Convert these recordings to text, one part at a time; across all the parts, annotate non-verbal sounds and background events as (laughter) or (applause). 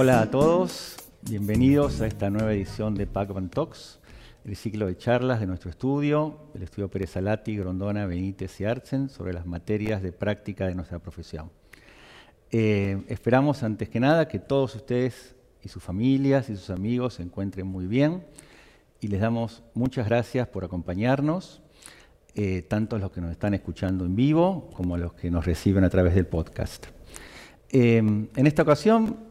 Hola a todos, bienvenidos a esta nueva edición de Pacman Talks, el ciclo de charlas de nuestro estudio, el estudio Pérez Alati, Grondona, Benítez y Artzen, sobre las materias de práctica de nuestra profesión. Eh, esperamos antes que nada que todos ustedes y sus familias y sus amigos se encuentren muy bien y les damos muchas gracias por acompañarnos, eh, tanto los que nos están escuchando en vivo como los que nos reciben a través del podcast. Eh, en esta ocasión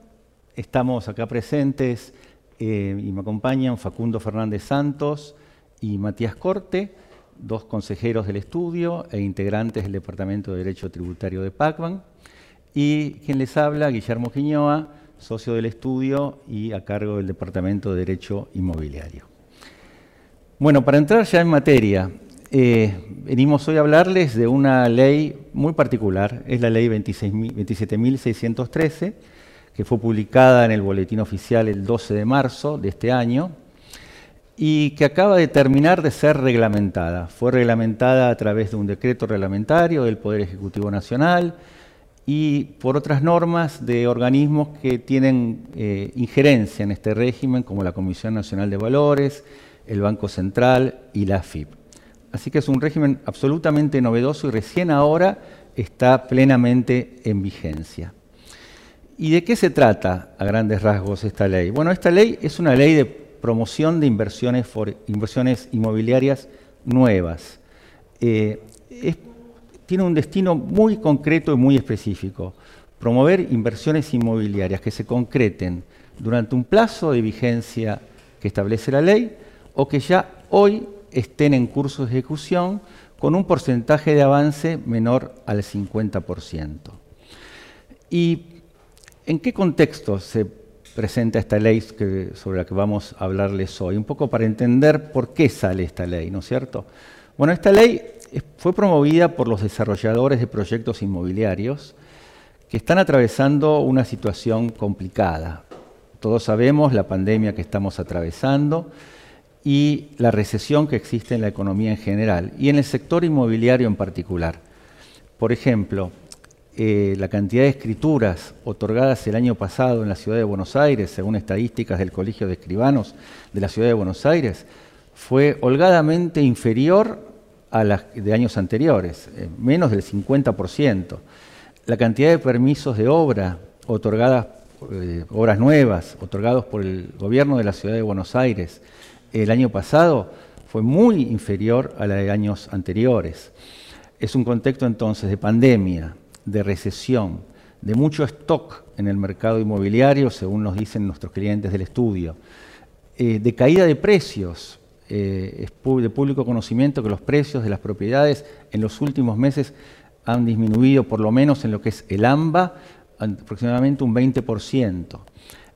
estamos acá presentes eh, y me acompañan Facundo Fernández Santos y Matías Corte, dos consejeros del estudio e integrantes del Departamento de Derecho Tributario de PACBAN, y quien les habla, Guillermo Quiñoa, socio del estudio y a cargo del Departamento de Derecho Inmobiliario. Bueno, para entrar ya en materia, eh, venimos hoy a hablarles de una ley muy particular, es la ley 27.613, que fue publicada en el Boletín Oficial el 12 de marzo de este año y que acaba de terminar de ser reglamentada. Fue reglamentada a través de un decreto reglamentario del Poder Ejecutivo Nacional y por otras normas de organismos que tienen eh, injerencia en este régimen, como la Comisión Nacional de Valores, el Banco Central y la AFIP. Así que es un régimen absolutamente novedoso y recién ahora está plenamente en vigencia. ¿Y de qué se trata a grandes rasgos esta ley? Bueno, esta ley es una ley de promoción de inversiones, inmobiliarias nuevas. Eh, tiene un destino muy concreto y muy específico. Promover inversiones inmobiliarias que se concreten durante un plazo de vigencia que establece la ley o que ya hoy estén en curso de ejecución con un porcentaje de avance menor al 50%. ¿Y en qué contexto se presenta esta ley sobre la que vamos a hablarles hoy? Un poco para entender por qué sale esta ley, ¿no es cierto? Bueno, esta ley fue promovida por los desarrolladores de proyectos inmobiliarios que están atravesando una situación complicada. Todos sabemos la pandemia que estamos atravesando y la recesión que existe en la economía en general y en el sector inmobiliario en particular. Por ejemplo, eh, la cantidad de escrituras otorgadas el año pasado en la ciudad de Buenos Aires, según estadísticas del Colegio de Escribanos de la ciudad de Buenos Aires, fue holgadamente inferior a las de años anteriores, eh, menos del 50%. La cantidad de permisos de obra otorgadas, eh, obras nuevas, otorgados por el gobierno de la ciudad de Buenos Aires, el año pasado fue muy inferior a la de años anteriores. Es un contexto entonces de pandemia, de recesión, de mucho stock en el mercado inmobiliario, según nos dicen nuestros clientes del estudio, eh, de caída de precios. Eh, es de público conocimiento que los precios de las propiedades en los últimos meses han disminuido, por lo menos en lo que es el AMBA, aproximadamente un 20%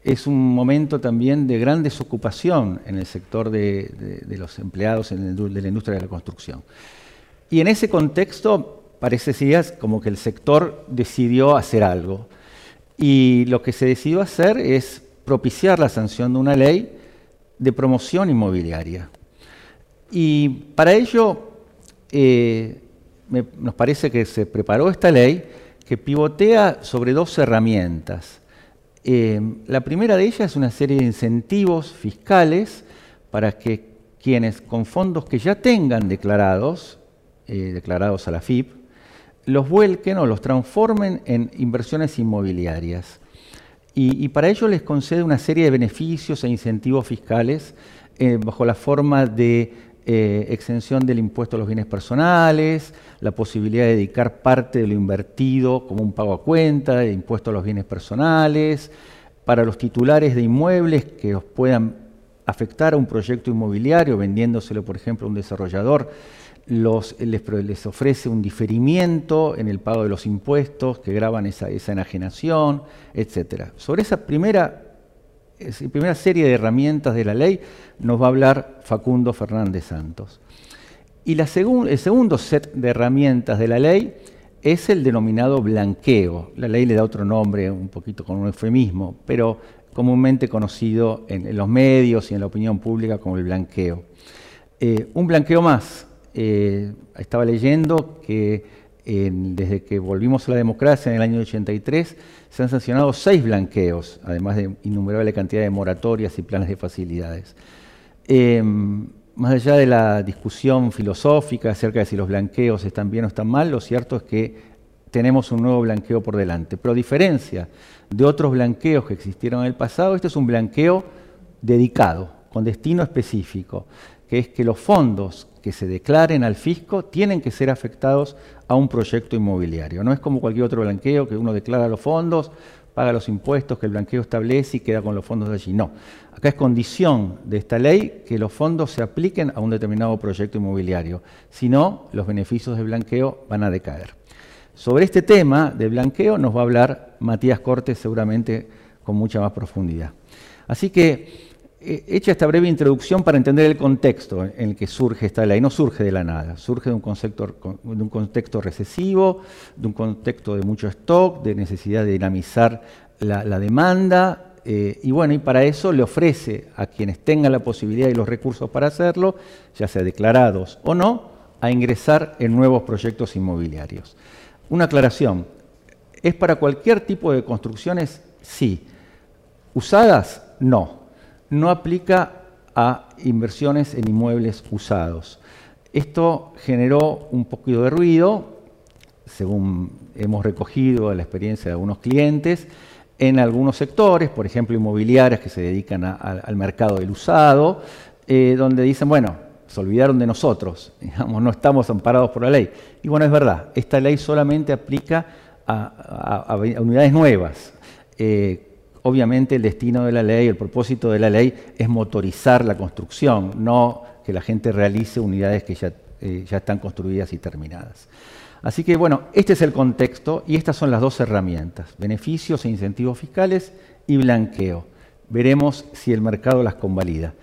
es un momento también de gran desocupación en el sector de, los empleados de la industria de la construcción. Y en ese contexto parece como que el sector decidió hacer algo. Y lo que se decidió hacer es propiciar la sanción de una ley de promoción inmobiliaria. Y para ello eh, nos parece que se preparó esta ley que pivotea sobre dos herramientas. Eh, la primera de ellas es una serie de incentivos fiscales para que quienes con fondos que ya tengan declarados, eh, declarados a la FIP, los vuelquen o los transformen en inversiones inmobiliarias. Y, para ello les concede una serie de beneficios e incentivos fiscales eh, bajo la forma de exención del impuesto a los bienes personales, la posibilidad de dedicar parte de lo invertido como un pago a cuenta, de impuesto a los bienes personales, para los titulares de inmuebles que os puedan afectar a un proyecto inmobiliario, vendiéndoselo, por ejemplo, a un desarrollador, les, ofrece un diferimiento en el pago de los impuestos que graban esa, enajenación, etc. Sobre esa primera, primera serie de herramientas de la ley nos va a hablar Facundo Fernández Santos. Y el segundo set de herramientas de la ley es el denominado blanqueo. La ley le da otro nombre, un poquito con un eufemismo, pero comúnmente conocido en, los medios y en la opinión pública como el blanqueo. Eh, un blanqueo más. Eh, estaba leyendo que desde que volvimos a la democracia en el año 83, se han sancionado seis blanqueos, además de innumerable cantidad de moratorias y planes de facilidades. Em, más allá de la discusión filosófica acerca de si los blanqueos están bien o están mal, lo cierto es que tenemos un nuevo blanqueo por delante. Pero a diferencia de otros blanqueos que existieron en el pasado, este es un blanqueo dedicado, con destino específico, que es que los fondos que se declaren al fisco tienen que ser afectados a un proyecto inmobiliario. No es como cualquier otro blanqueo que uno declara los fondos, paga los impuestos que el blanqueo establece y queda con los fondos de allí. No, acá es condición de esta ley que los fondos se apliquen a un determinado proyecto inmobiliario. Si no, los beneficios del blanqueo van a decaer. Sobre este tema de blanqueo nos va a hablar Matías Cortes seguramente con mucha más profundidad. Así que hecha esta breve introducción para entender el contexto en el que surge esta ley. No surge de la nada, surge de un, de un contexto recesivo, de un contexto de mucho stock, de necesidad de dinamizar la, demanda. Eh, y bueno, y para eso le ofrece a quienes tengan la posibilidad y los recursos para hacerlo, ya sea declarados o no, a ingresar en nuevos proyectos inmobiliarios. Una aclaración, ¿es para cualquier tipo de construcciones? Sí. ¿Usadas? No no aplica a inversiones en inmuebles usados. Esto generó un poquito de ruido, según hemos recogido la experiencia de algunos clientes, en algunos sectores, por ejemplo inmobiliarias que se dedican al mercado del usado, eh, donde dicen, bueno, se olvidaron de nosotros, (laughs) digamos, no estamos amparados por la ley. Y bueno, es verdad, esta ley solamente aplica a, unidades nuevas. Eh, obviamente el destino de la ley, el propósito de la ley es motorizar la construcción, no que la gente realice unidades que ya, eh, ya están construidas y terminadas. Así que bueno, este es el contexto y estas son las dos herramientas, beneficios e incentivos fiscales y blanqueo. Veremos si el mercado las convalida.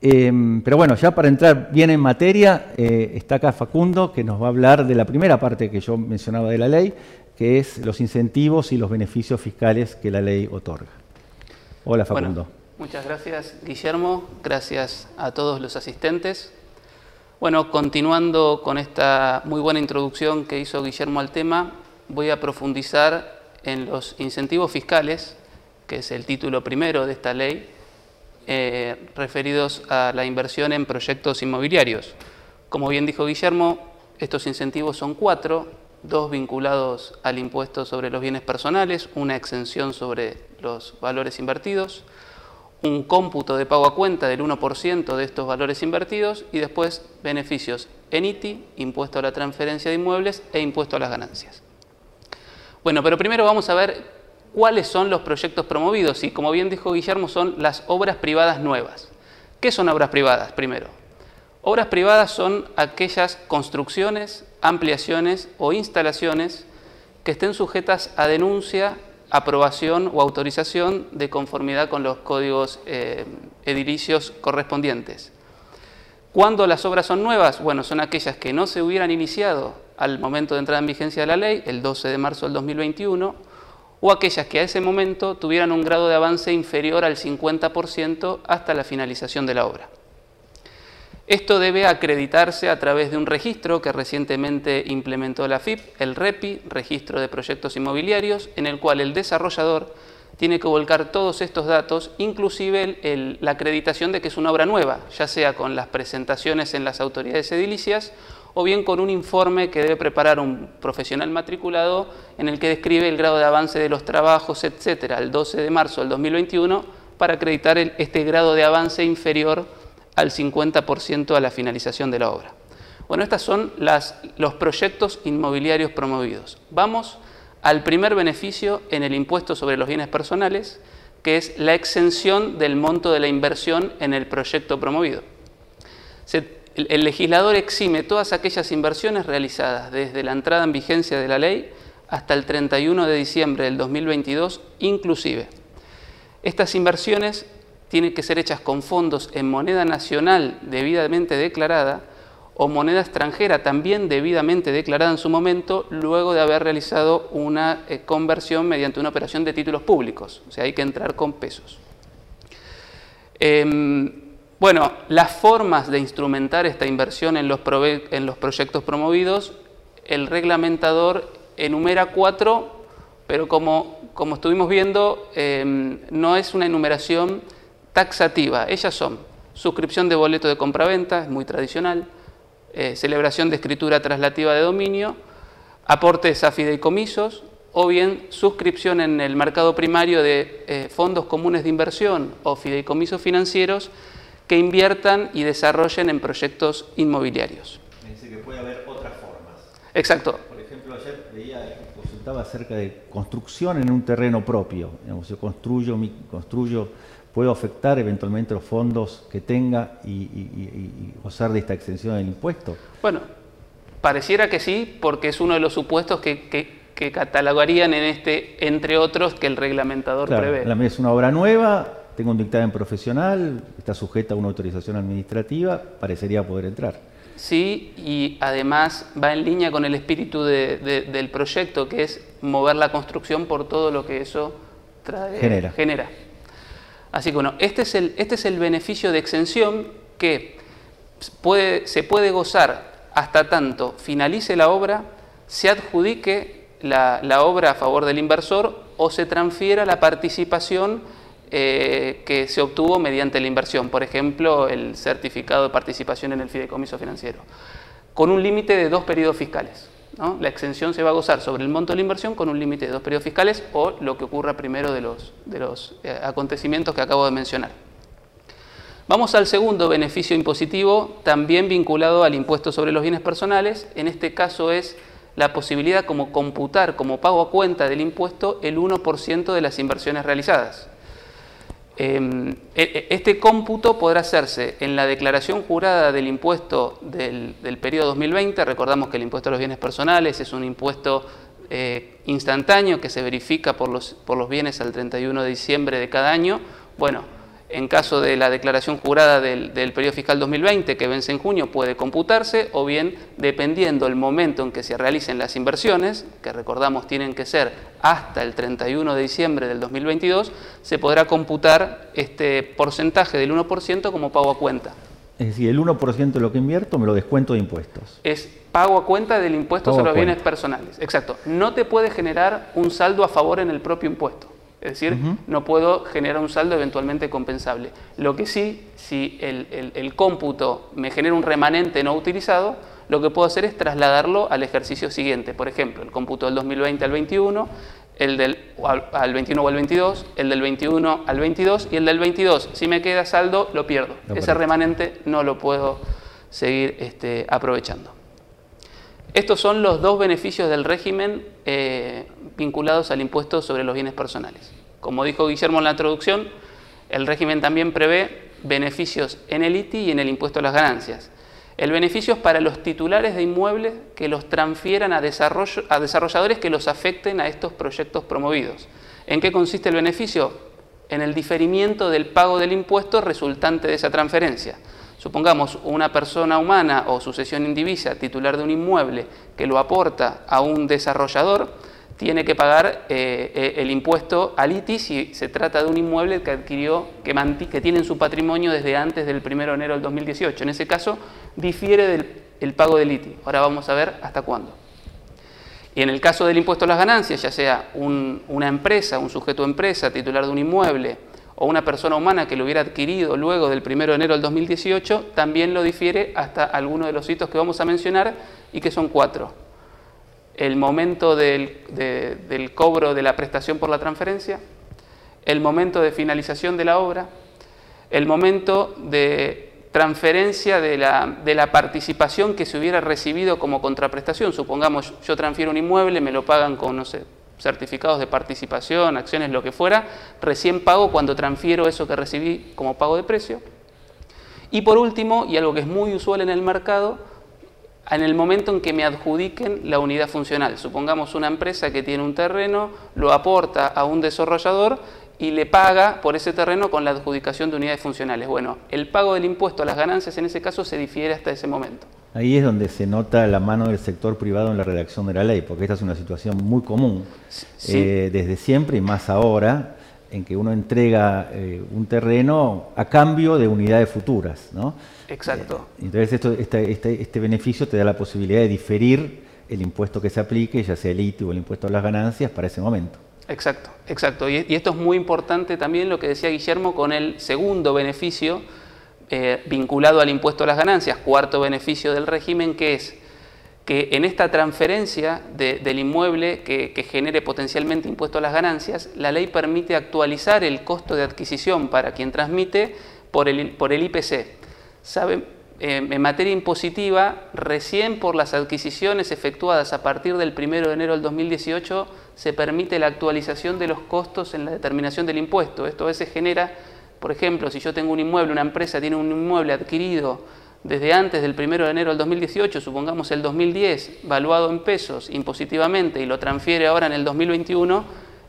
Em, pero bueno, ya para entrar bien en materia, eh, está acá Facundo, que nos va a hablar de la primera parte que yo mencionaba de la ley, que es los incentivos y los beneficios fiscales que la ley otorga. Hola Facundo. muchas gracias Guillermo, gracias a todos los asistentes. Bueno, continuando con esta muy buena introducción que hizo Guillermo al tema, voy a profundizar en los incentivos fiscales, que es el título primero de esta ley, eh, referidos a la inversión en proyectos inmobiliarios. Como bien dijo Guillermo, estos incentivos son cuatro, dos vinculados al impuesto sobre los bienes personales, una exención sobre los valores invertidos, un cómputo de pago a cuenta del 1% de estos valores invertidos y después beneficios en ITI, impuesto a la transferencia de inmuebles e impuesto a las ganancias. Bueno, pero primero vamos a ver cuáles son los proyectos promovidos y como bien dijo Guillermo son las obras privadas nuevas. ¿Qué son obras privadas primero? Obras privadas son aquellas construcciones, ampliaciones o instalaciones que estén sujetas a denuncia, aprobación o autorización de conformidad con los códigos eh, edilicios correspondientes. ¿Cuándo las obras son nuevas? Bueno, son aquellas que no se hubieran iniciado al momento de entrada en vigencia de la ley, el 12 de marzo del 2021, o aquellas que a ese momento tuvieran un grado de avance inferior al 50% hasta la finalización de la obra. Esto debe acreditarse a través de un registro que recientemente implementó la FIP, el REPI, Registro de Proyectos Inmobiliarios, en el cual el desarrollador tiene que volcar todos estos datos, inclusive la acreditación de que es una obra nueva, ya sea con las presentaciones en las autoridades edilicias o bien con un informe que debe preparar un profesional matriculado en el que describe el grado de avance de los trabajos, etcétera, el 12 de marzo del 2021 para acreditar este grado de avance inferior al 50% a la finalización de la obra. Bueno, estos son los proyectos inmobiliarios promovidos. Vamos al primer beneficio en el impuesto sobre los bienes personales, que es la exención del monto de la inversión en el proyecto promovido. el legislador exime todas aquellas inversiones realizadas desde la entrada en vigencia de la ley hasta el 31 de diciembre del 2022 inclusive. Estas inversiones tienen que ser hechas con fondos en moneda nacional debidamente declarada o moneda extranjera también debidamente declarada en su momento luego de haber realizado una eh, conversión mediante una operación de títulos públicos. O sea, hay que entrar con pesos. Em, bueno, las formas de instrumentar esta inversión en los, proyectos promovidos el reglamentador enumera cuatro, pero como, como estuvimos viendo, em, no es una enumeración taxativa. Ellas son suscripción de boleto de compraventa, es muy tradicional, eh, celebración de escritura traslativa de dominio, aportes a fideicomisos, o bien suscripción en el mercado primario de eh, fondos comunes de inversión o fideicomisos financieros que inviertan y desarrollen en proyectos inmobiliarios. dice que puede haber otras formas. Exacto. Por ejemplo, ayer veía, consultaba acerca de construcción en un terreno propio. Digamos, yo construyo, construyo, puedo afectar eventualmente los fondos que tenga y, gozar de esta exención del impuesto. Bueno, pareciera que sí, porque es uno de los supuestos que que catalogarían en este, entre otros, que el reglamentador prevé. La es una obra nueva, tengo un dictamen profesional, está sujeta a una autorización administrativa, parecería poder entrar. Sí, y además va en línea con el espíritu del proyecto, que es mover la construcción por todo lo que eso genera. genera. Así que bueno, este es el, este es el beneficio de exención que se puede gozar hasta tanto finalice la obra, se adjudique la, obra a favor del inversor o se transfiera la participación eh, que se obtuvo mediante la inversión, por ejemplo, el certificado de participación en el fideicomiso financiero, con un límite de dos periodos fiscales. La exención se va a gozar sobre el monto de la inversión con un límite de dos periodos fiscales o lo que ocurra primero de los, de los eh, acontecimientos que acabo de mencionar. Vamos al segundo beneficio impositivo, también vinculado al impuesto sobre los bienes personales. En este caso es la posibilidad como computar como pago a cuenta del impuesto el 1% de las inversiones realizadas. Em, e, e, este cómputo podrá hacerse en la declaración jurada del impuesto del, periodo 2020. Recordamos que el impuesto a los bienes personales es un impuesto eh, instantáneo que se verifica por los, por los bienes al 31 de diciembre de cada año. Bueno, en caso de la declaración jurada del, periodo fiscal 2020 que vence en junio puede computarse o bien dependiendo el momento en que se realicen las inversiones, que recordamos tienen que ser hasta el 31 de diciembre del 2022, se podrá computar este porcentaje del 1% como pago a cuenta. Es decir, el 1% de lo que invierto me lo descuento de impuestos. Es pago a cuenta del impuesto sobre los bienes personales. Exacto. No te puede generar un saldo a favor en el propio impuesto. Es decir, no puedo generar un saldo eventualmente compensable. Lo que sí, si el, cómputo me genera un remanente no utilizado, lo que puedo hacer es trasladarlo al ejercicio siguiente. Por ejemplo, el cómputo del 2020 al 21, el del al, 21 o al 22, el del 21 al 22 y el del 22. Si me queda saldo, lo pierdo. Ese remanente no lo puedo seguir este, aprovechando. Estos son los dos beneficios del régimen eh, vinculados al impuesto sobre los bienes personales. Como dijo Guillermo en la introducción, el régimen también prevé beneficios en el ITI y en el impuesto a las ganancias. El beneficio es para los titulares de inmuebles que los transfieran a, a desarrolladores que los afecten a estos proyectos promovidos. ¿En qué consiste el beneficio? En el diferimiento del pago del impuesto resultante de esa transferencia. Supongamos una persona humana o sucesión indivisa titular de un inmueble que lo aporta a un desarrollador, tiene que pagar eh, eh, el impuesto al ITI si se trata de un inmueble que adquirió, que, tiene en su patrimonio desde antes del 1 de enero del 2018. En ese caso, difiere del pago del ITI. Ahora vamos a ver hasta cuándo. Y en el caso del impuesto a las ganancias, ya sea una empresa, un sujeto de empresa titular de un inmueble, o una persona humana que lo hubiera adquirido luego del 1 de enero del 2018, también lo difiere hasta algunos de los hitos que vamos a mencionar y que son cuatro el momento del, cobro de la prestación por la transferencia, el momento de finalización de la obra, el momento de transferencia de la, participación que se hubiera recibido como contraprestación. Supongamos, yo transfiero un inmueble, me lo pagan con, no certificados de participación, acciones, lo que fuera, recién pago cuando transfiero eso que recibí como pago de precio. Y por último, y algo que es muy usual en el mercado, en el momento en que me adjudiquen la unidad funcional. Supongamos una empresa que tiene un terreno, lo aporta a un desarrollador y le paga por ese terreno con la adjudicación de unidades funcionales. Bueno, el pago del impuesto a las ganancias en ese caso se difiere hasta ese momento. Ahí es donde se nota la mano del sector privado en la redacción de la ley, porque esta es una situación muy común eh, desde siempre y más ahora en que uno entrega eh, un terreno a cambio de unidades futuras. ¿no? Exacto. Entonces esto, este, este, beneficio te da la posibilidad de diferir el impuesto que se aplique, ya sea el ITI o el impuesto a las ganancias, para ese momento. Exacto, exacto. Y, esto es muy importante también lo que decía Guillermo con el segundo beneficio eh, vinculado al impuesto a las ganancias, cuarto beneficio del régimen, que es que en esta transferencia del inmueble que, genere potencialmente impuesto a las ganancias, la ley permite actualizar el costo de adquisición para quien transmite por el, por el IPC. ¿Sabe? Eh, en materia impositiva, recién por las adquisiciones efectuadas a partir del 1 de enero del 2018 se permite la actualización de los costos en la determinación del impuesto. Esto a veces genera, por ejemplo, si yo tengo un inmueble, una empresa tiene un inmueble adquirido desde antes del 1 de enero del 2018, supongamos el 2010, valuado en pesos impositivamente y lo transfiere ahora en el 2021,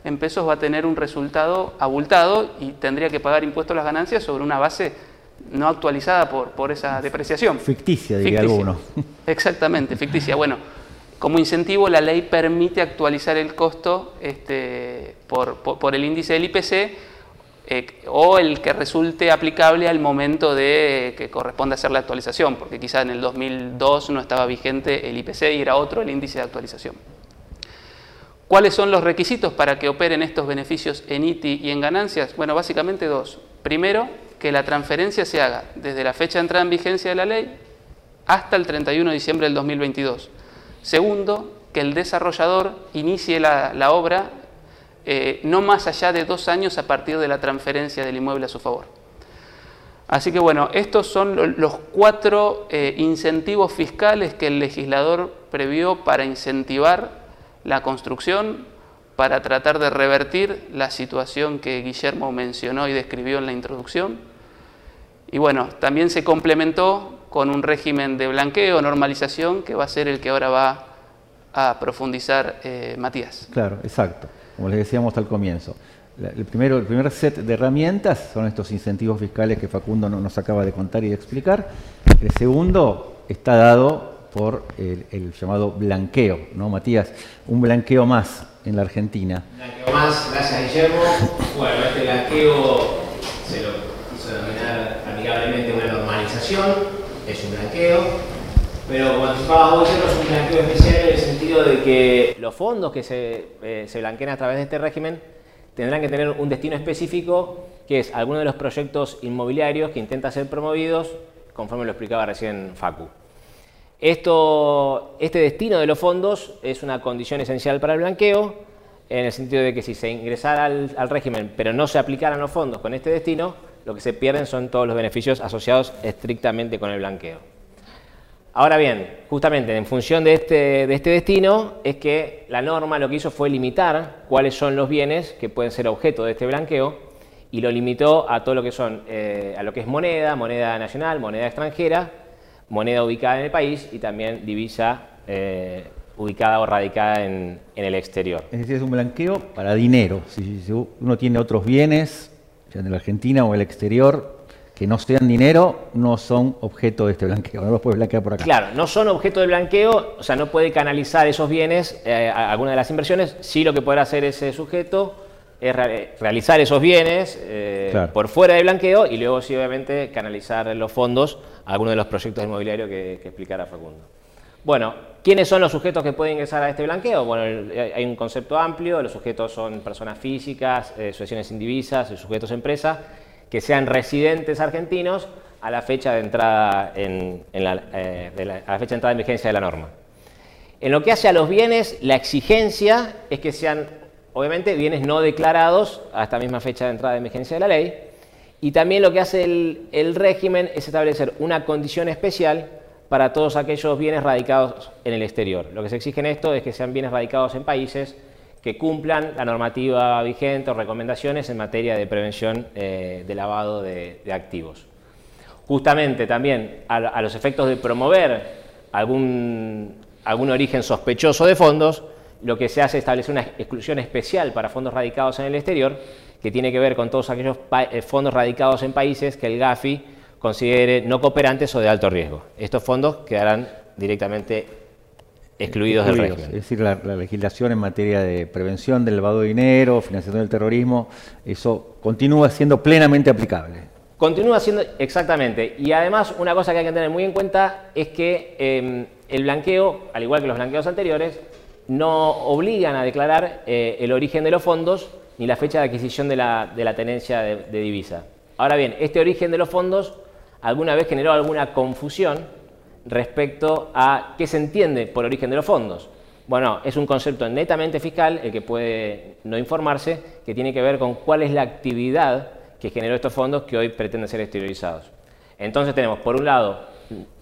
en pesos va a tener un resultado abultado y tendría que pagar impuestos a las ganancias sobre una base no actualizada por, por esa depreciación. Ficticia, diría alguno. Exactamente, ficticia. Bueno, como incentivo la ley permite actualizar el costo este, por, por el índice del IPC eh, o el que resulte aplicable al momento de que corresponde hacer la actualización, porque quizá en el 2002 no estaba vigente el IPC y era otro el índice de actualización. ¿Cuáles son los requisitos para que operen estos beneficios en ITI y en ganancias? Bueno, básicamente dos. Primero, que la transferencia se haga desde la fecha de entrada en vigencia de la ley hasta el 31 de diciembre del 2022. Segundo, que el desarrollador inicie la, obra eh, no más allá de dos años a partir de la transferencia del inmueble a su favor. Así que bueno, estos son los cuatro eh, incentivos fiscales que el legislador previó para incentivar la construcción, para tratar de revertir la situación que Guillermo mencionó y describió en la introducción. Y bueno, también se complementó con un régimen de blanqueo, normalización, que va a ser el que ahora va a profundizar eh, Matías. Claro, exacto como les decíamos al comienzo. El, primero, el primer set de herramientas son estos incentivos fiscales que Facundo nos acaba de contar y de explicar. El segundo está dado por el, llamado blanqueo, ¿no, Matías? Un blanqueo más en la Argentina. Un blanqueo más, gracias Guillermo. Bueno, este blanqueo se lo hizo denominar amigablemente una normalización, es un blanqueo pero como anticipaba vos, es un blanqueo especial en el sentido de que los fondos que se, eh, se blanqueen a través de este régimen tendrán que tener un destino específico, que es alguno de los proyectos inmobiliarios que intenta ser promovidos, conforme lo explicaba recién Facu. Esto, este destino de los fondos es una condición esencial para el blanqueo, en el sentido de que si se ingresara al, régimen pero no se aplicaran los fondos con este destino, lo que se pierden son todos los beneficios asociados estrictamente con el blanqueo. Ahora bien, justamente en función de este, de este destino es que la norma lo que hizo fue limitar cuáles son los bienes que pueden ser objeto de este blanqueo y lo limitó a todo lo que son eh, a lo que es moneda, moneda nacional, moneda extranjera, moneda ubicada en el país y también divisa eh, ubicada o radicada en, en, el exterior. Es decir, es un blanqueo para dinero. Si, si uno tiene otros bienes, ya en la Argentina o el exterior, que no sean dinero no son objeto de este blanqueo, no los puede blanquear por acá. Claro, no son objeto de blanqueo, o sea, no puede canalizar esos bienes eh, a alguna de las inversiones, sí lo que podrá hacer ese sujeto es realizar esos bienes eh, por fuera del blanqueo y luego sí obviamente canalizar los fondos a alguno de los proyectos inmobiliarios que, que explicara Facundo. Bueno, ¿quiénes son los sujetos que pueden ingresar a este blanqueo? Bueno, hay un concepto amplio, los sujetos son personas físicas, eh, asociaciones indivisas, sujetos empresa, que sean residentes argentinos a la fecha de entrada en, la, eh, a la fecha de entrada en vigencia de la norma. En lo que hace a los bienes, la exigencia es que sean, obviamente, bienes no declarados a esta misma fecha de entrada en vigencia de la ley. Y también lo que hace el, régimen es establecer una condición especial para todos aquellos bienes radicados en el exterior. Lo que se exige en esto es que sean bienes radicados en países que cumplan la normativa vigente o recomendaciones en materia de prevención eh, de lavado de, activos. Justamente también a, los efectos de promover algún, algún origen sospechoso de fondos, lo que se hace es establecer una exclusión especial para fondos radicados en el exterior, que tiene que ver con todos aquellos eh, fondos radicados en países que el GAFI considere no cooperantes o de alto riesgo. Estos fondos quedarán directamente excluidos, del régimen. Es decir, la, legislación en materia de prevención del lavado de dinero, financiación del terrorismo, eso continúa siendo plenamente aplicable. Continúa siendo, exactamente. Y además, una cosa que hay que tener muy en cuenta es que em, el blanqueo, al igual que los blanqueos anteriores, no obligan a declarar eh, el origen de los fondos ni la fecha de adquisición de la, tenencia de, divisa. Ahora bien, este origen de los fondos alguna vez generó alguna confusión respecto a qué se entiende por origen de los fondos. Bueno, es un concepto netamente fiscal, el que puede no informarse, que tiene que ver con cuál es la actividad que generó estos fondos que hoy pretenden ser exteriorizados. Entonces tenemos, por un lado,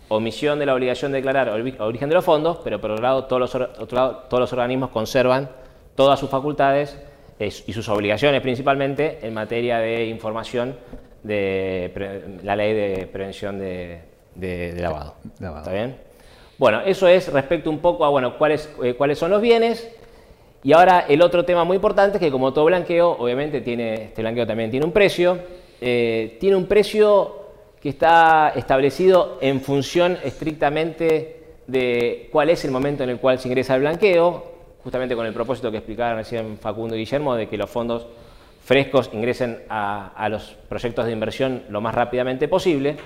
omisión de la obligación de declarar origen de los fondos, pero por otro lado, todos los, todos los organismos conservan todas sus facultades y sus obligaciones principalmente en materia de información de la ley de prevención de, lavado. ¿Está bien? Bueno, eso es respecto un poco a bueno, cuáles, eh, cuáles son los bienes. Y ahora el otro tema muy importante es que como todo blanqueo, obviamente tiene, este blanqueo también tiene un precio. Eh, tiene un precio que está establecido en función estrictamente de cuál es el momento en el cual se ingresa el blanqueo, justamente con el propósito que explicaron recién Facundo y Guillermo de que los fondos frescos ingresen a, los proyectos de inversión lo más rápidamente posible.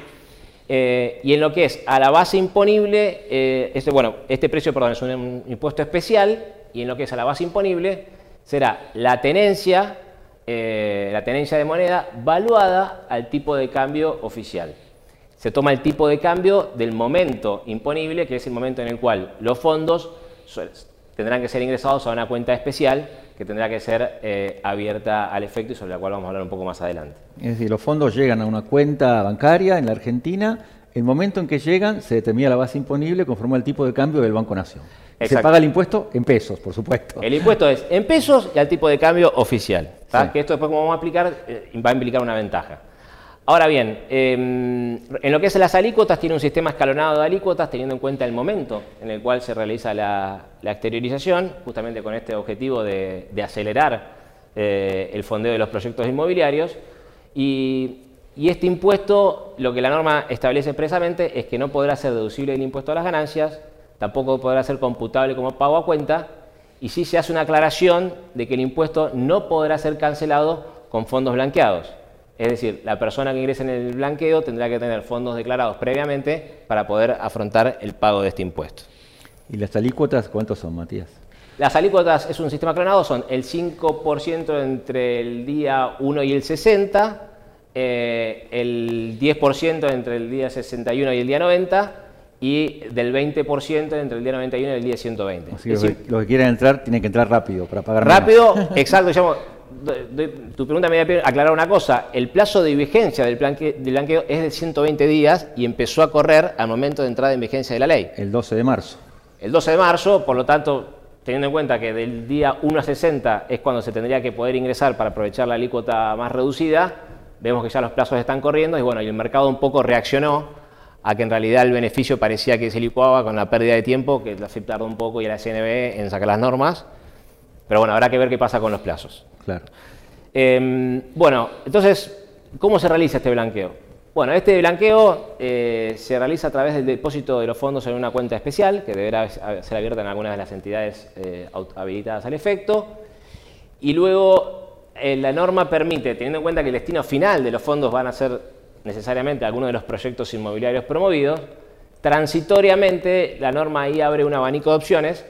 Eh, y en lo que es a la base imponible, eh, este, bueno, este precio perdón, es un impuesto especial, y en lo que es a la base imponible será la tenencia eh, la tenencia de moneda valuada al tipo de cambio oficial. Se toma el tipo de cambio del momento imponible, que es el momento en el cual los fondos tendrán que ser ingresados a una cuenta especial que tendrá que ser eh, abierta al efecto y sobre la cual vamos a hablar un poco más adelante. Es decir, los fondos llegan a una cuenta bancaria en la Argentina, el momento en que llegan se determina la base imponible conforme al tipo de cambio del Banco Nación. Se paga el impuesto en pesos, por supuesto. El impuesto es en pesos y al tipo de cambio oficial. Que esto después, como vamos a aplicar, eh, va a implicar una ventaja. Ahora bien, em, en lo que es las alícuotas, tiene un sistema escalonado de alícuotas teniendo en cuenta el momento en el cual se realiza la, exteriorización, justamente con este objetivo de, acelerar eh, el fondeo de los proyectos inmobiliarios. Y, y, este impuesto, lo que la norma establece expresamente es que no podrá ser deducible el impuesto a las ganancias, tampoco podrá ser computable como pago a cuenta, y sí se hace una aclaración de que el impuesto no podrá ser cancelado con fondos blanqueados. Es decir, la persona que ingrese en el blanqueo tendrá que tener fondos declarados previamente para poder afrontar el pago de este impuesto. ¿Y las alícuotas cuántos son, Matías? Las alícuotas es un sistema clonado, son el 5% entre el día 1 y el 60, eh, el 10% entre el día 61 y el día 90, y del 20% entre el día 91 y el día 120. Así los, que, quieran entrar tienen que entrar rápido para pagar Rápido, (laughs) exacto. tu pregunta me voy a aclarar una cosa. El plazo de vigencia del, blanqueo es de 120 días y empezó a correr al momento de entrada en vigencia de la ley. El 12 de marzo. El 12 de marzo, por lo tanto, teniendo en cuenta que del día 1 a 60 es cuando se tendría que poder ingresar para aprovechar la alícuota más reducida, vemos que ya los plazos están corriendo y bueno, y el mercado un poco reaccionó a que en realidad el beneficio parecía que se licuaba con la pérdida de tiempo, que la FIP tardó un poco y la CNB en sacar las normas. Pero bueno, habrá que ver qué pasa con los plazos. Claro. Em, bueno, entonces, ¿cómo se realiza este blanqueo? Bueno, este blanqueo eh, se realiza a través del depósito de los fondos en una cuenta especial, que deberá ser abierta en algunas de las entidades eh, habilitadas al efecto. Y luego eh, la norma permite, teniendo en cuenta que el destino final de los fondos van a ser necesariamente alguno de los proyectos inmobiliarios promovidos, transitoriamente la norma ahí abre un abanico de opciones,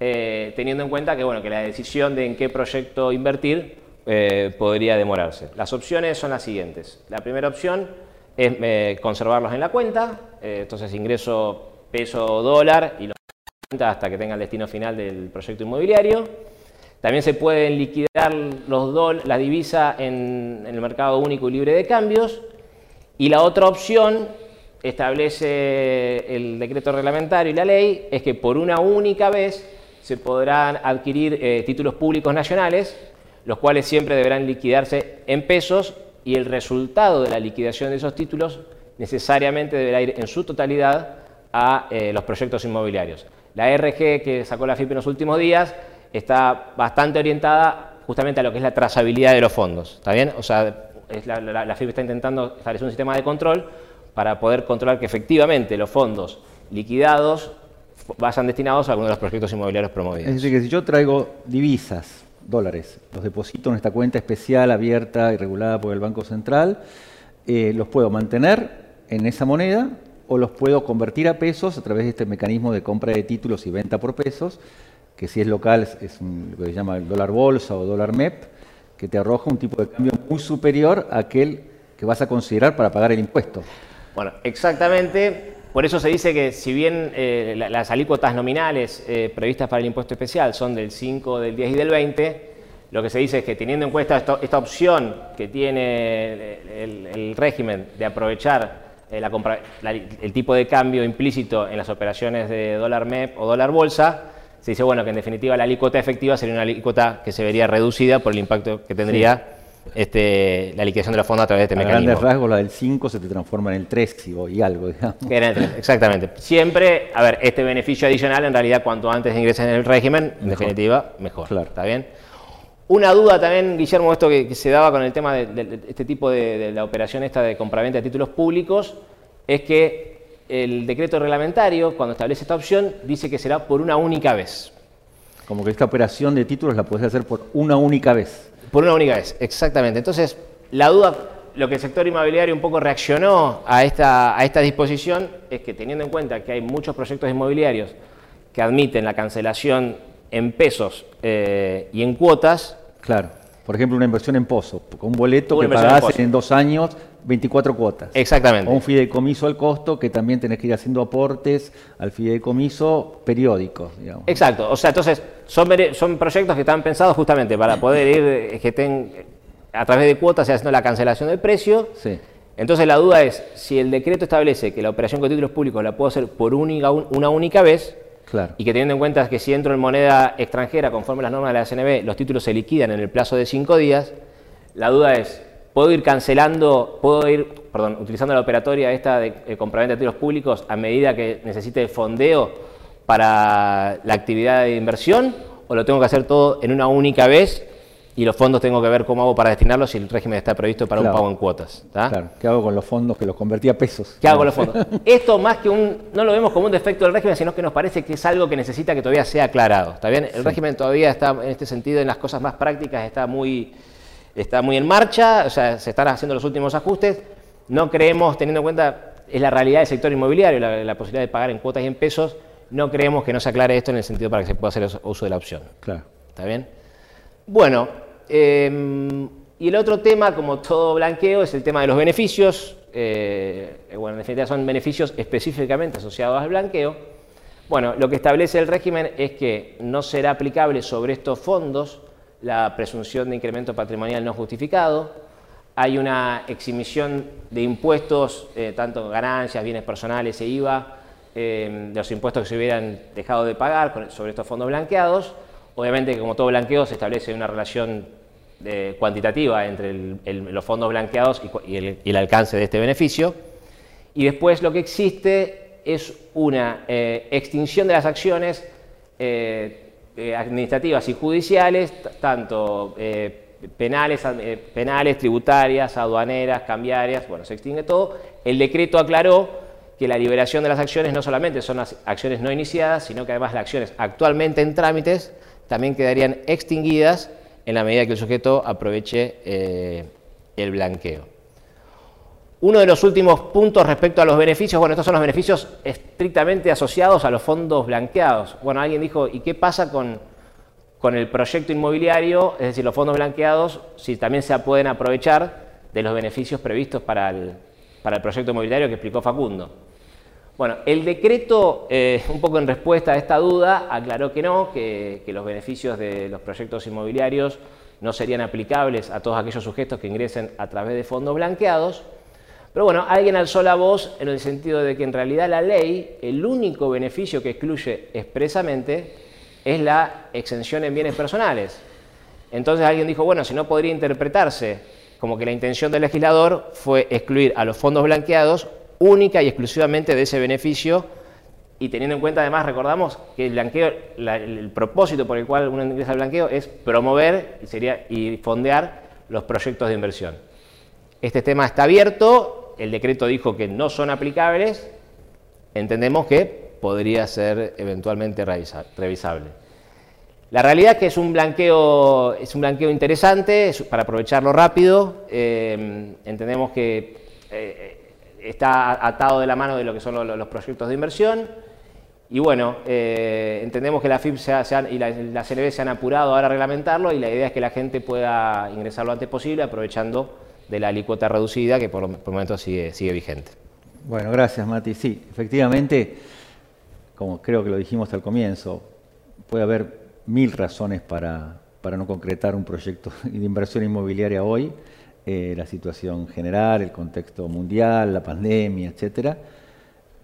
eh, teniendo en cuenta que, bueno, que la decisión de en qué proyecto invertir eh, podría demorarse. Las opciones son las siguientes. La primera opción es conservarlos en la cuenta, entonces ingreso peso dólar y los hasta que tenga el destino final del proyecto inmobiliario. También se pueden liquidar los la divisa en el mercado único y libre de cambios y la otra opción, establece el decreto reglamentario y la ley, es que por una única vez se podrán adquirir eh, títulos públicos nacionales, los cuales siempre deberán liquidarse en pesos y el resultado de la liquidación de esos títulos necesariamente deberá ir en su totalidad a eh, los proyectos inmobiliarios. La RG que sacó la FIP en los últimos días está bastante orientada justamente a lo que es la trazabilidad de los fondos, ¿está bien? O sea, la, FIP está intentando establecer un sistema de control para poder controlar que efectivamente los fondos liquidados vayan destinados a algunos de los proyectos inmobiliarios promovidos. Es decir, que si yo traigo divisas, dólares, los deposito en esta cuenta especial abierta y regulada por el Banco Central, eh, los puedo mantener en esa moneda o los puedo convertir a pesos a través de este mecanismo de compra de títulos y venta por pesos, que si es local es lo que se llama el dólar bolsa o dólar MEP, que te arroja un tipo de cambio muy superior a aquel que vas a considerar para pagar el impuesto. Bueno, exactamente. Por eso se dice que si bien eh, las alícuotas nominales eh, previstas para el impuesto especial son del 5, del 10 y del 20, lo que se dice es que teniendo en cuenta esta, opción que tiene el, régimen de aprovechar eh, el tipo de cambio implícito en las operaciones de dólar MEP o dólar bolsa, se dice bueno que en definitiva la alícuota efectiva sería una alícuota que se vería reducida por el impacto que tendría este, la liquidación de los fondos a través de este mecanismo. grandes rasgos, la del 5 se te transforma en el 3 y algo, digamos. exactamente. Siempre, a ver, este beneficio adicional, en realidad, cuanto antes ingreses en el régimen, en definitiva, mejor. Claro. ¿Está bien? Una duda también, Guillermo, esto que, se daba con el tema de, este tipo de, la operación esta de compraventa de títulos públicos, es que el decreto reglamentario, cuando establece esta opción, dice que será por una única vez. Como que esta operación de títulos la puedes hacer por una única vez. Por una única vez, exactamente. Entonces, la duda, lo que el sector inmobiliario un poco reaccionó a esta, a esta disposición es que teniendo en cuenta que hay muchos proyectos inmobiliarios que admiten la cancelación en pesos eh, y en cuotas. Claro. Por ejemplo, una inversión en pozo, con un boleto que pagás en, dos años 24 cuotas. Exactamente. O un fideicomiso al costo que también tenés que ir haciendo aportes al fideicomiso periódicos. Digamos. Exacto. O sea, entonces son, son proyectos que están pensados justamente para poder ir, eh, que estén a través de cuotas, haciendo la cancelación del precio. Sí. Entonces la duda es, si el decreto establece que la operación con títulos públicos la puedo hacer por única, una única vez, y que teniendo en cuenta que si entro en moneda extranjera, conforme las normas de la SNB, los títulos se liquidan en el plazo de cinco días, la duda es, ¿puedo ir cancelando, puedo ir, perdón, utilizando la operatoria esta de, de compraventa de títulos públicos a medida que necesite fondeo para la actividad de inversión? ¿O lo tengo que hacer todo en una única vez y los fondos tengo que ver cómo hago para destinarlos si el régimen está previsto para un pago en cuotas. Claro, ¿qué hago con los fondos que los convertí a pesos? ¿Qué hago con los fondos? Esto más que un, no lo vemos como un defecto del régimen, sino que nos parece que es algo que necesita que todavía sea aclarado. ¿Está bien? El régimen todavía está, en este sentido, en las cosas más prácticas, está muy, está muy en marcha, o sea, se están haciendo los últimos ajustes. No creemos, teniendo en cuenta, es la realidad del sector inmobiliario, la, la posibilidad de pagar en cuotas y en pesos, no creemos que no se aclare esto en el sentido para que se pueda hacer uso de la opción. Claro. ¿Está bien? Bueno, Em, y el otro tema, como todo blanqueo, es el tema de los beneficios. Eh, bueno, en definitiva son beneficios específicamente asociados al blanqueo. Bueno, lo que establece el régimen es que no será aplicable sobre estos fondos la presunción de incremento patrimonial no justificado. Hay una exhibición de impuestos, eh, tanto ganancias, bienes personales e IVA, eh, de los impuestos que se hubieran dejado de pagar sobre estos fondos blanqueados. Obviamente, como todo blanqueo, se establece una relación eh, cuantitativa entre los fondos blanqueados y, el, alcance de este beneficio. Y después lo que existe es una eh, extinción de las acciones eh, administrativas y judiciales, tanto penales, penales, tributarias, aduaneras, cambiarias, bueno, se extingue todo. El decreto aclaró que la liberación de las acciones no solamente son las acciones no iniciadas, sino que además las acciones actualmente en trámites también quedarían extinguidas en la medida que el sujeto aproveche eh, el blanqueo. Uno de los últimos puntos respecto a los beneficios, bueno, estos son los beneficios estrictamente asociados a los fondos blanqueados. Bueno, alguien dijo, ¿y qué pasa con, con el proyecto inmobiliario, es decir, los fondos blanqueados, si también se pueden aprovechar de los beneficios previstos para el, para el proyecto inmobiliario que explicó Facundo? Bueno, el decreto, eh, un poco en respuesta a esta duda, aclaró que no, que, los beneficios de los proyectos inmobiliarios no serían aplicables a todos aquellos sujetos que ingresen a través de fondos blanqueados. Pero bueno, alguien alzó la voz en el sentido de que en realidad la ley, el único beneficio que excluye expresamente es la exención en bienes personales. Entonces alguien dijo, bueno, si no podría interpretarse como que la intención del legislador fue excluir a los fondos blanqueados única y exclusivamente de ese beneficio y teniendo en cuenta además, recordamos que el blanqueo, el propósito por el cual uno ingresa al blanqueo es promover y, sería, y fondear los proyectos de inversión. Este tema está abierto, el decreto dijo que no son aplicables, entendemos que podría ser eventualmente revisable. La realidad es que es un blanqueo, es un blanqueo interesante, para aprovecharlo rápido, eh, entendemos que eh, está atado de la mano de lo que son los, proyectos de inversión. Y bueno, eh, entendemos que la FIP y la, la se han apurado ahora a reglamentarlo y la idea es que la gente pueda ingresar lo antes posible aprovechando de la alícuota reducida que por, por el momento sigue, sigue vigente. Bueno, gracias Mati. Sí, efectivamente, como creo que lo dijimos al comienzo, puede haber mil razones para, para no concretar un proyecto (laughs) de inversión inmobiliaria hoy. Eh, la situación general, el contexto mundial, la pandemia, etcétera,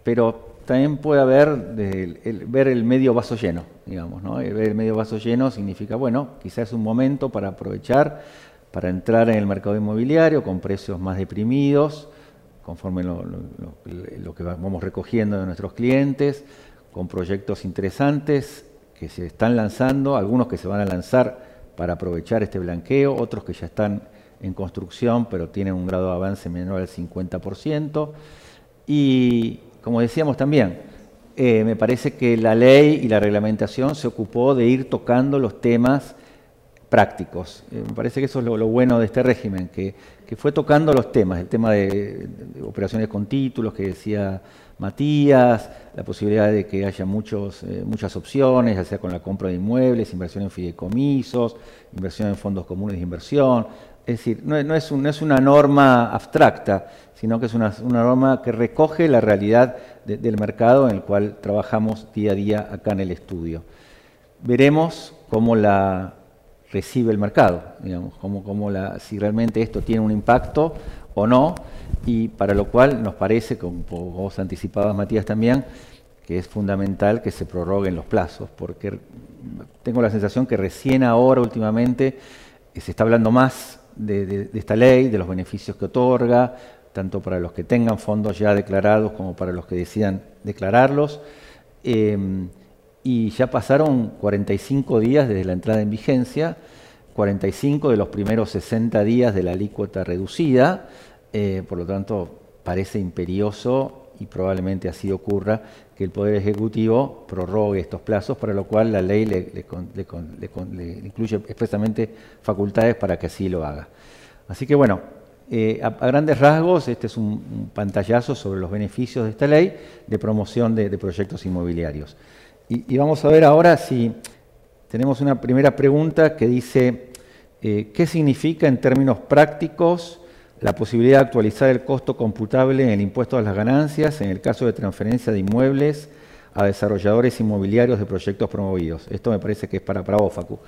pero también puede haber el, ver el medio vaso lleno, digamos, ¿no? ver el medio vaso lleno significa, bueno, quizás es un momento para aprovechar, para entrar en el mercado inmobiliario con precios más deprimidos, conforme lo, lo que vamos recogiendo de nuestros clientes, con proyectos interesantes que se están lanzando, algunos que se van a lanzar para aprovechar este blanqueo, otros que ya están en construcción, pero tienen un grado de avance menor al 50%. Y como decíamos también, eh, me parece que la ley y la reglamentación se ocupó de ir tocando los temas prácticos. Eh, me parece que eso es lo, bueno de este régimen, que, fue tocando los temas, el tema de, operaciones con títulos que decía Matías, la posibilidad de que haya eh, muchas opciones, ya sea con la compra de inmuebles, inversión en fideicomisos, inversión en fondos comunes de inversión, es decir, no, es, una norma abstracta, sino que es una, norma que recoge la realidad del mercado en el cual trabajamos día a día acá en el estudio. Veremos cómo la recibe el mercado, digamos, cómo, si realmente esto tiene un impacto o no, y para lo cual nos parece, como vos anticipabas Matías también, que es fundamental que se prorroguen los plazos, porque tengo la sensación que recién ahora últimamente se está hablando más de, esta ley, de los beneficios que otorga, tanto para los que tengan fondos ya declarados como para los que decidan declararlos. Em, y ya pasaron 45 días desde la entrada en vigencia, 45 de los primeros 60 días de la alícuota reducida, eh, por lo tanto parece imperioso y probablemente así ocurra que el Poder Ejecutivo prorrogue estos plazos, para lo cual la ley le, incluye expresamente facultades para que así lo haga. Así que bueno, eh, a, grandes rasgos, este es un, pantallazo sobre los beneficios de esta ley de promoción de, proyectos inmobiliarios. Y, vamos a ver ahora si tenemos una primera pregunta que dice, eh, ¿qué significa en términos prácticos la posibilidad de actualizar el costo computable en el impuesto a las ganancias en el caso de transferencia de inmuebles a desarrolladores inmobiliarios de proyectos promovidos. Esto me parece que es para, para vos, Facu.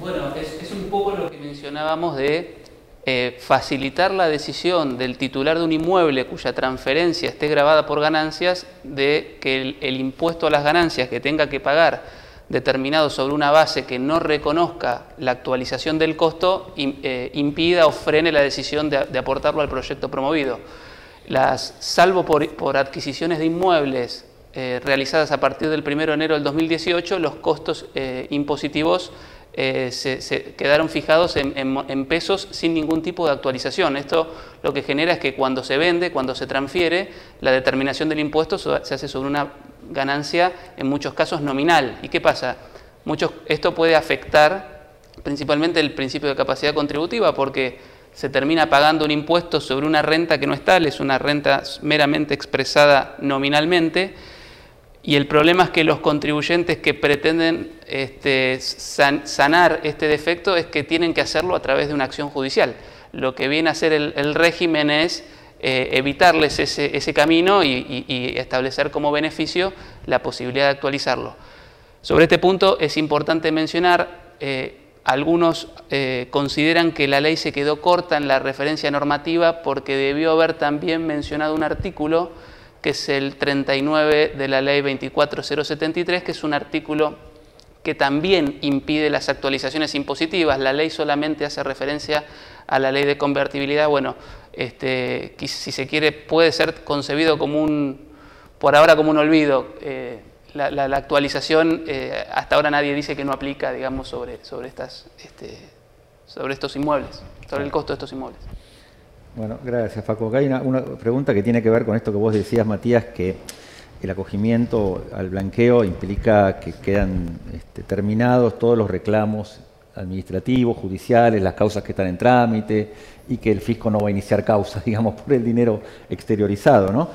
Bueno, es, un poco lo que mencionábamos de eh, facilitar la decisión del titular de un inmueble cuya transferencia esté grabada por ganancias de que el impuesto a las ganancias que tenga que pagar determinado sobre una base que no reconozca la actualización del costo eh, impida o frene la decisión de, aportarlo al proyecto promovido. Las, salvo por, adquisiciones de inmuebles eh, realizadas a partir del 1 de enero del 2018, los costos eh, impositivos se, quedaron fijados en, pesos sin ningún tipo de actualización. Esto lo que genera es que cuando se vende, cuando se transfiere, la determinación del impuesto se hace sobre una ganancia en muchos casos nominal. ¿Y qué pasa? esto puede afectar principalmente el principio de capacidad contributiva porque se termina pagando un impuesto sobre una renta que no es tal, es una renta meramente expresada nominalmente. Y el problema es que los contribuyentes que pretenden este, sanar este defecto es que tienen que hacerlo a través de una acción judicial. Lo que viene a hacer el régimen es eh, evitarles ese, camino y, establecer como beneficio la posibilidad de actualizarlo. Sobre este punto es importante mencionar, eh, algunos eh, consideran que la ley se quedó corta en la referencia normativa porque debió haber también mencionado un artículo que es el 39 de la ley 24073, que es un artículo que también impide las actualizaciones impositivas. La ley solamente hace referencia a la ley de convertibilidad. Bueno, este, si se quiere, puede ser concebido como un, por ahora como un olvido. Eh, la, actualización, eh, hasta ahora nadie dice que no aplica, digamos, sobre, sobre, estas, este, sobre estos inmuebles, sobre el costo de estos inmuebles. Bueno, gracias Facu. Acá hay una, pregunta que tiene que ver con esto que vos decías, Matías, que el acogimiento al blanqueo implica que quedan este, terminados todos los reclamos administrativos, judiciales, las causas que están en trámite y que el fisco no va a iniciar causas, (laughs) digamos, por el dinero exteriorizado, ¿no?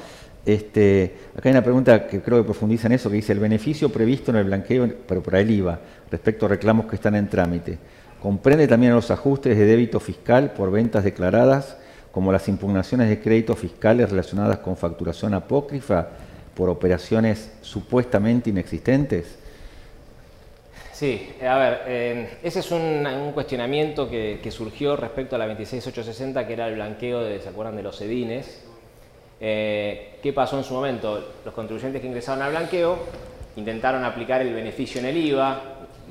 Este, acá hay una pregunta que creo que profundiza en eso, que dice, el beneficio previsto en el blanqueo, pero para el IVA, respecto a reclamos que están en trámite, comprende también los ajustes de débito fiscal por ventas declaradas, como las impugnaciones de créditos fiscales relacionadas con facturación apócrifa por operaciones supuestamente inexistentes? Sí, a ver, eh, ese es un, cuestionamiento que, surgió respecto a la 26860, que era el blanqueo, de, ¿se acuerdan de los edines? Eh, ¿Qué pasó en su momento? Los contribuyentes que ingresaron al blanqueo intentaron aplicar el beneficio en el IVA,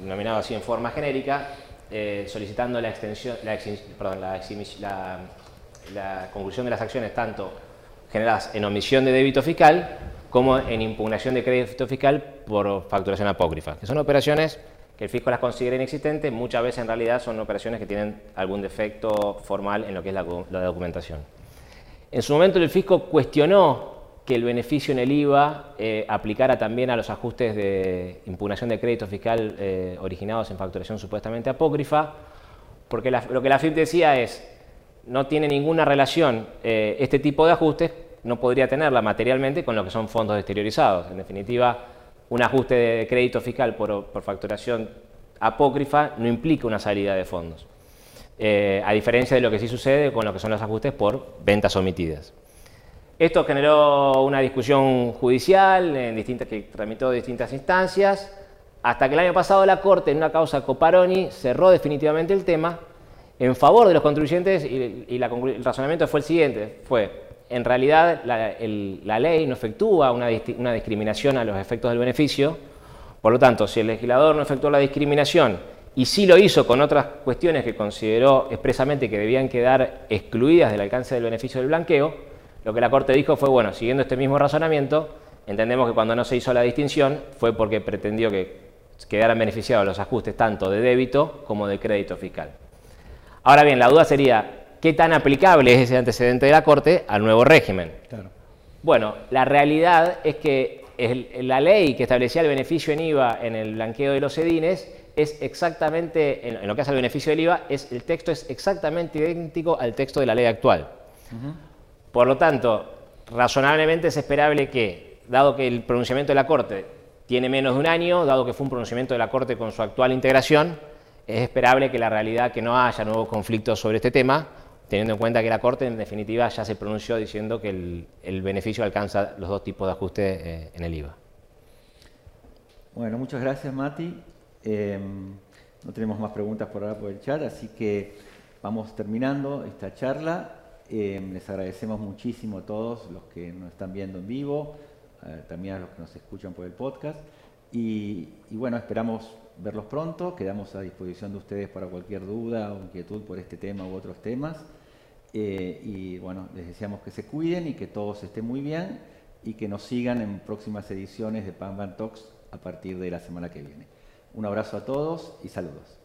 denominado así en forma genérica, eh, solicitando la extensión, la, perdón, la conclusión de las acciones tanto generadas en omisión de débito fiscal como en impugnación de crédito fiscal por facturación apócrifa, que son operaciones que el fisco las considera inexistentes, muchas veces en realidad son operaciones que tienen algún defecto formal en lo que es la, documentación. En su momento el fisco cuestionó que el beneficio en el IVA eh, aplicara también a los ajustes de impugnación de crédito fiscal eh, originados en facturación supuestamente apócrifa, porque lo que la FIP decía es, no tiene ninguna relación eh, este tipo de ajustes, no podría tenerla materialmente con lo que son fondos exteriorizados. En definitiva, un ajuste de crédito fiscal por, facturación apócrifa no implica una salida de fondos, eh, a diferencia de lo que sí sucede con lo que son los ajustes por ventas omitidas. Esto generó una discusión judicial en distintas, que tramitó distintas instancias, hasta que el año pasado la Corte, en una causa Coparoni, cerró definitivamente el tema en favor de los contribuyentes y, el razonamiento fue el siguiente, fue en realidad la, ley no efectúa una, discriminación a los efectos del beneficio, por lo tanto, si el legislador no efectuó la discriminación y sí lo hizo con otras cuestiones que consideró expresamente que debían quedar excluidas del alcance del beneficio del blanqueo, lo que la Corte dijo fue, bueno, siguiendo este mismo razonamiento, entendemos que cuando no se hizo la distinción fue porque pretendió que quedaran beneficiados los ajustes tanto de débito como de crédito fiscal. Ahora bien, la duda sería, ¿qué tan aplicable es ese antecedente de la Corte al nuevo régimen? Bueno, la realidad es que la ley que establecía el beneficio en IVA en el blanqueo de los edines es exactamente, en, lo que hace al beneficio del IVA, es, el texto es exactamente idéntico al texto de la ley actual. Por lo tanto, razonablemente es esperable que, dado que el pronunciamiento de la Corte tiene menos de un año, dado que fue un pronunciamiento de la Corte con su actual integración, es esperable que la realidad que no haya nuevos conflictos sobre este tema teniendo en cuenta que la Corte en definitiva ya se pronunció diciendo que el, beneficio alcanza los dos tipos de ajuste eh, en el IVA. Bueno, muchas gracias Mati. Em, no tenemos más preguntas por ahora por el chat, así que vamos terminando esta charla. Em, les agradecemos muchísimo a todos los que nos están viendo en vivo, eh, también a los que nos escuchan por el podcast. y bueno, esperamos verlos pronto. Quedamos a disposición de ustedes para cualquier duda o inquietud por este tema u otros temas. Eh, y bueno, les deseamos que se cuiden y que todos estén muy bien y que nos sigan en próximas ediciones de Pan Talks a partir de la semana que viene. Un abrazo a todos y saludos.